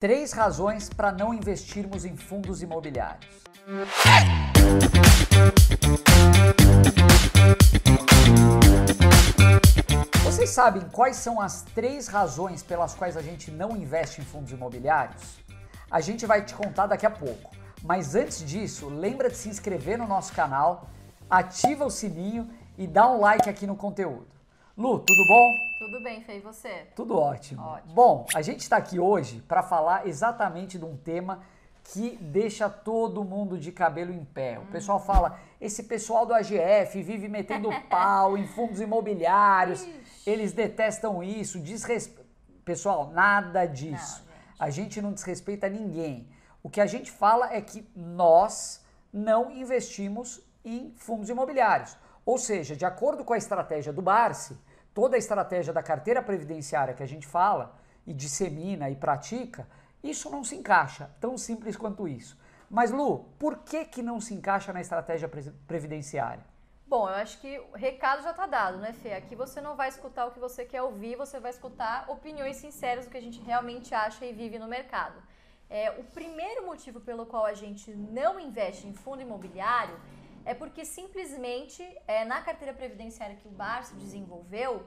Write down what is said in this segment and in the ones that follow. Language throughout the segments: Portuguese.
Três razões para não investirmos em fundos imobiliários. Vocês sabem quais são as três razões pelas quais a gente não investe em fundos imobiliários? A gente vai te contar daqui a pouco. Mas antes disso, lembra de se inscrever no nosso canal, ativa o sininho e dá um like aqui no conteúdo. Lu, tudo bom? Tudo bem, Fê, e você? Tudo ótimo. Ótimo. Bom, a gente está aqui hoje para falar exatamente de um tema que deixa todo mundo de cabelo em pé. O pessoal fala, esse pessoal do AGF vive metendo pau em fundos imobiliários, eles detestam isso, desrespe... Pessoal, nada disso. Não, a gente não desrespeita ninguém. O que a gente fala é que nós não investimos em fundos imobiliários. Ou seja, de acordo com a estratégia do Barsi, toda a estratégia da carteira previdenciária que a gente fala e dissemina e pratica, isso não se encaixa, tão simples quanto isso. Mas Lu, por que que não se encaixa na estratégia pre- previdenciária? Bom, eu acho que o recado já tá dado, né, Fê? Aqui você não vai escutar o que você quer ouvir, você vai escutar opiniões sinceras do que a gente realmente acha e vive no mercado. É, o primeiro motivo pelo qual a gente não investe em fundo imobiliário é porque simplesmente é, na carteira previdenciária que o Barça desenvolveu,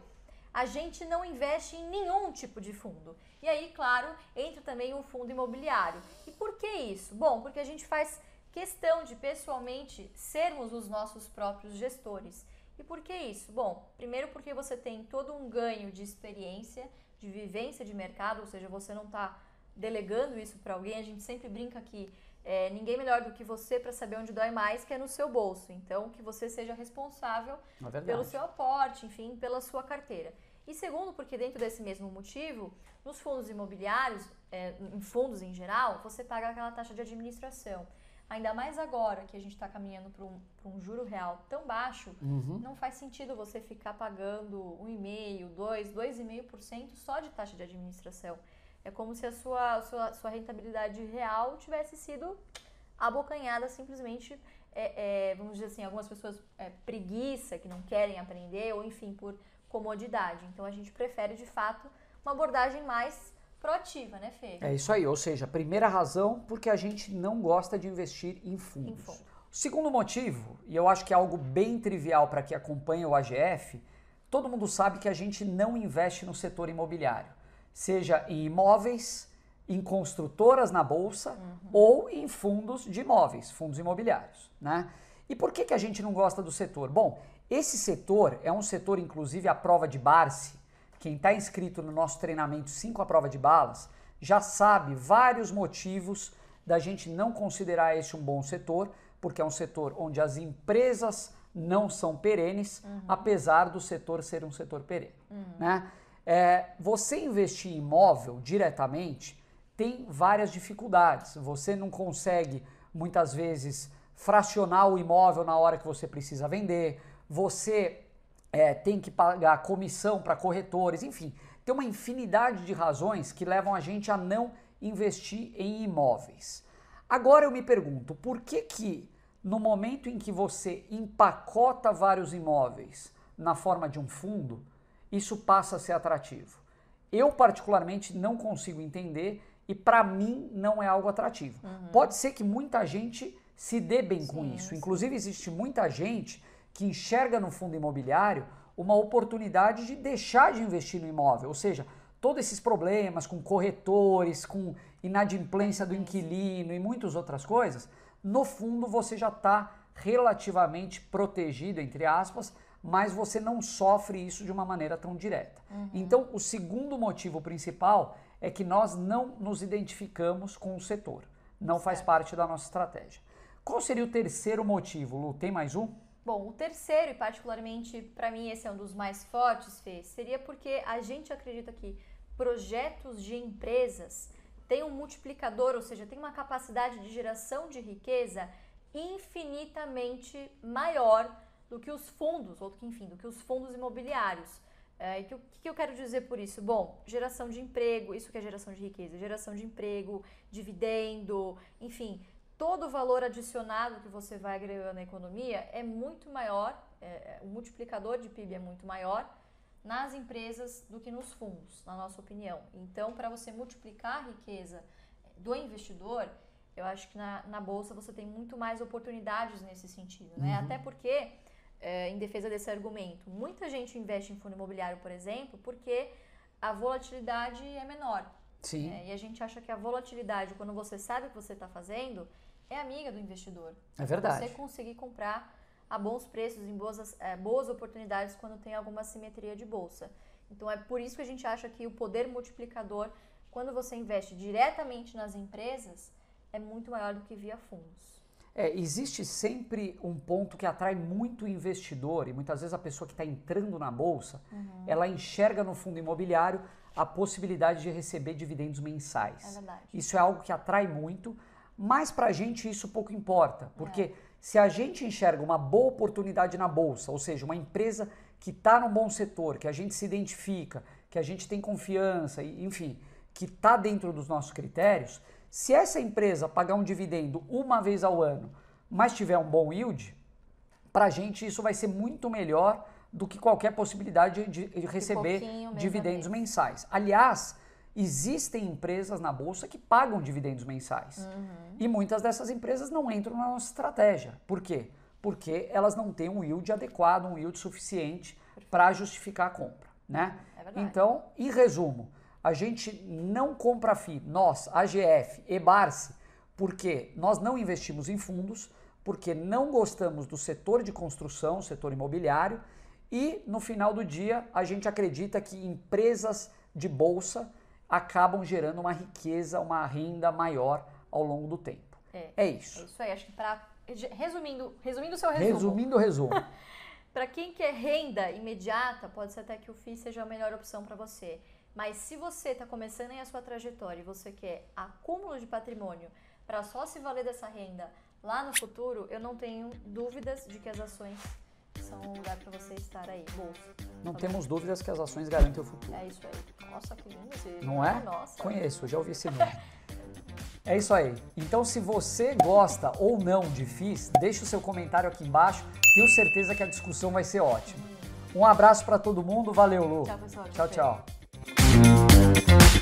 a gente não investe em nenhum tipo de fundo. E aí, claro, entra também o fundo imobiliário. E por que isso? Bom, porque a gente faz questão de pessoalmente sermos os nossos próprios gestores. E por que isso? Bom, primeiro porque você tem todo um ganho de experiência, de vivência de mercado, ou seja, você não está delegando isso para alguém. A gente sempre brinca que é, ninguém melhor do que você para saber onde dói mais, que é no seu bolso. Então, que você seja responsável verdade. pelo seu aporte, enfim, pela sua carteira. E segundo, porque dentro desse mesmo motivo, nos fundos imobiliários, é, em fundos em geral, você paga aquela taxa de administração. Ainda mais agora que a gente está caminhando para um, um juro real tão baixo, Uhum. não faz sentido você ficar pagando 1,5%, 2%, 2,5% só de taxa de administração. É como se a sua, sua, sua rentabilidade real tivesse sido abocanhada simplesmente, é, é, vamos dizer assim, algumas pessoas é, preguiça, que não querem aprender, ou enfim, por comodidade. Então a gente prefere de fato uma abordagem mais proativa, né, Fê? É isso aí, ou seja, primeira razão porque a gente não gosta de investir em fundos. Em fundos. O segundo motivo, e eu acho que é algo bem trivial para quem acompanha o AGF, todo mundo sabe que a gente não investe no setor imobiliário, seja em imóveis, em construtoras na bolsa ou em fundos de imóveis, fundos imobiliários, né? E por que, que a gente não gosta do setor? Bom, esse setor é um setor, inclusive, à prova de Barsi, quem está inscrito no nosso treinamento 5 à prova de balas já sabe vários motivos da gente não considerar esse um bom setor, porque é um setor onde as empresas não são perenes, apesar do setor ser um setor perene. Né? É, você investir em imóvel diretamente tem várias dificuldades. Você não consegue, muitas vezes, fracionar o imóvel na hora que você precisa vender. Você é, tem que pagar comissão para corretores, enfim, tem uma infinidade de razões que levam a gente a não investir em imóveis. Agora eu me pergunto, por que que no momento em que você empacota vários imóveis na forma de um fundo, isso passa a ser atrativo? Eu particularmente não consigo entender e para mim não é algo atrativo. Pode ser que muita gente se dê bem com Sim, isso. sim. Inclusive existe muita gente que enxerga no fundo imobiliário uma oportunidade de deixar de investir no imóvel, ou seja, todos esses problemas com corretores, com inadimplência do inquilino e muitas outras coisas, no fundo você já está relativamente protegido, entre aspas, mas você não sofre isso de uma maneira tão direta. Então, o segundo motivo principal é que nós não nos identificamos com o setor, não faz Certo. parte da nossa estratégia. Qual seria o terceiro motivo, Lu? Tem mais um? Bom, o terceiro, e particularmente para mim esse é um dos mais fortes, Fê, seria porque a gente acredita que projetos de empresas têm um multiplicador, ou seja, tem uma capacidade de geração de riqueza infinitamente maior do que os fundos, ou que, enfim, do que os fundos imobiliários. É, e que, o que eu quero dizer por isso? Bom, geração de emprego, isso que é geração de riqueza, geração de emprego, dividendo, enfim, todo o valor adicionado que você vai agregando na economia é muito maior, é, o multiplicador de PIB é muito maior nas empresas do que nos fundos, na nossa opinião. Então, para você multiplicar a riqueza do investidor, eu acho que na, na bolsa você tem muito mais oportunidades nesse sentido, né? Uhum. Até porque, é, em defesa desse argumento, muita gente investe em fundo imobiliário, por exemplo, porque a volatilidade é menor. Sim. né? E a gente acha que a volatilidade, quando você sabe o que você está fazendo, é amiga do investidor. É verdade. Você conseguir comprar a bons preços, em boas, é, boas oportunidades quando tem alguma simetria de bolsa. Então é por isso que a gente acha que o poder multiplicador, quando você investe diretamente nas empresas, é muito maior do que via fundos. É, existe sempre um ponto que atrai muito investidor e muitas vezes a pessoa que está entrando na bolsa, Uhum. ela enxerga no fundo imobiliário a possibilidade de receber dividendos mensais. É verdade. Isso é algo que atrai muito, mas para a gente isso pouco importa, porque É. se a gente enxerga uma boa oportunidade na bolsa, ou seja, uma empresa que está num bom setor, que a gente se identifica, que a gente tem confiança, e, enfim, que está dentro dos nossos critérios, se essa empresa pagar um dividendo uma vez ao ano, mas tiver um bom yield, para a gente isso vai ser muito melhor do que qualquer possibilidade de, de receber dividendos mensais. Aliás, existem empresas na bolsa que pagam dividendos mensais. Uhum. E muitas dessas empresas não entram na nossa estratégia. Por quê? Porque elas não têm um yield adequado, um yield suficiente para justificar a compra, né? É. Então, em resumo, a gente não compra FI, nós, AGF e Barsi, porque nós não investimos em fundos, porque não gostamos do setor de construção, setor imobiliário, e no final do dia a gente acredita que empresas de bolsa acabam gerando uma riqueza, uma renda maior ao longo do tempo. É, É é isso. isso aí. Acho que para resumindo, resumindo o seu resumo, Resumindo o resumo. Para quem quer renda imediata, pode ser até que o FII seja a melhor opção para você. Mas se você está começando aí a sua trajetória e você quer acúmulo de patrimônio para só se valer dessa renda lá no futuro, eu não tenho dúvidas de que as ações são um lugar para você estar aí. Bolsa. Não Tá temos dúvidas que as ações garantem o futuro. É isso aí. Nossa, que lindo esse Não é? Nossa. Conheço, já ouvi esse nome. É isso aí. Então, se você gosta ou não de FIIs, deixe o seu comentário aqui embaixo. Tenho certeza que a discussão vai ser ótima. Um abraço para todo mundo. Valeu, Lu. Tchau, pessoal. Tchau, Tchau. tchau. Thank you.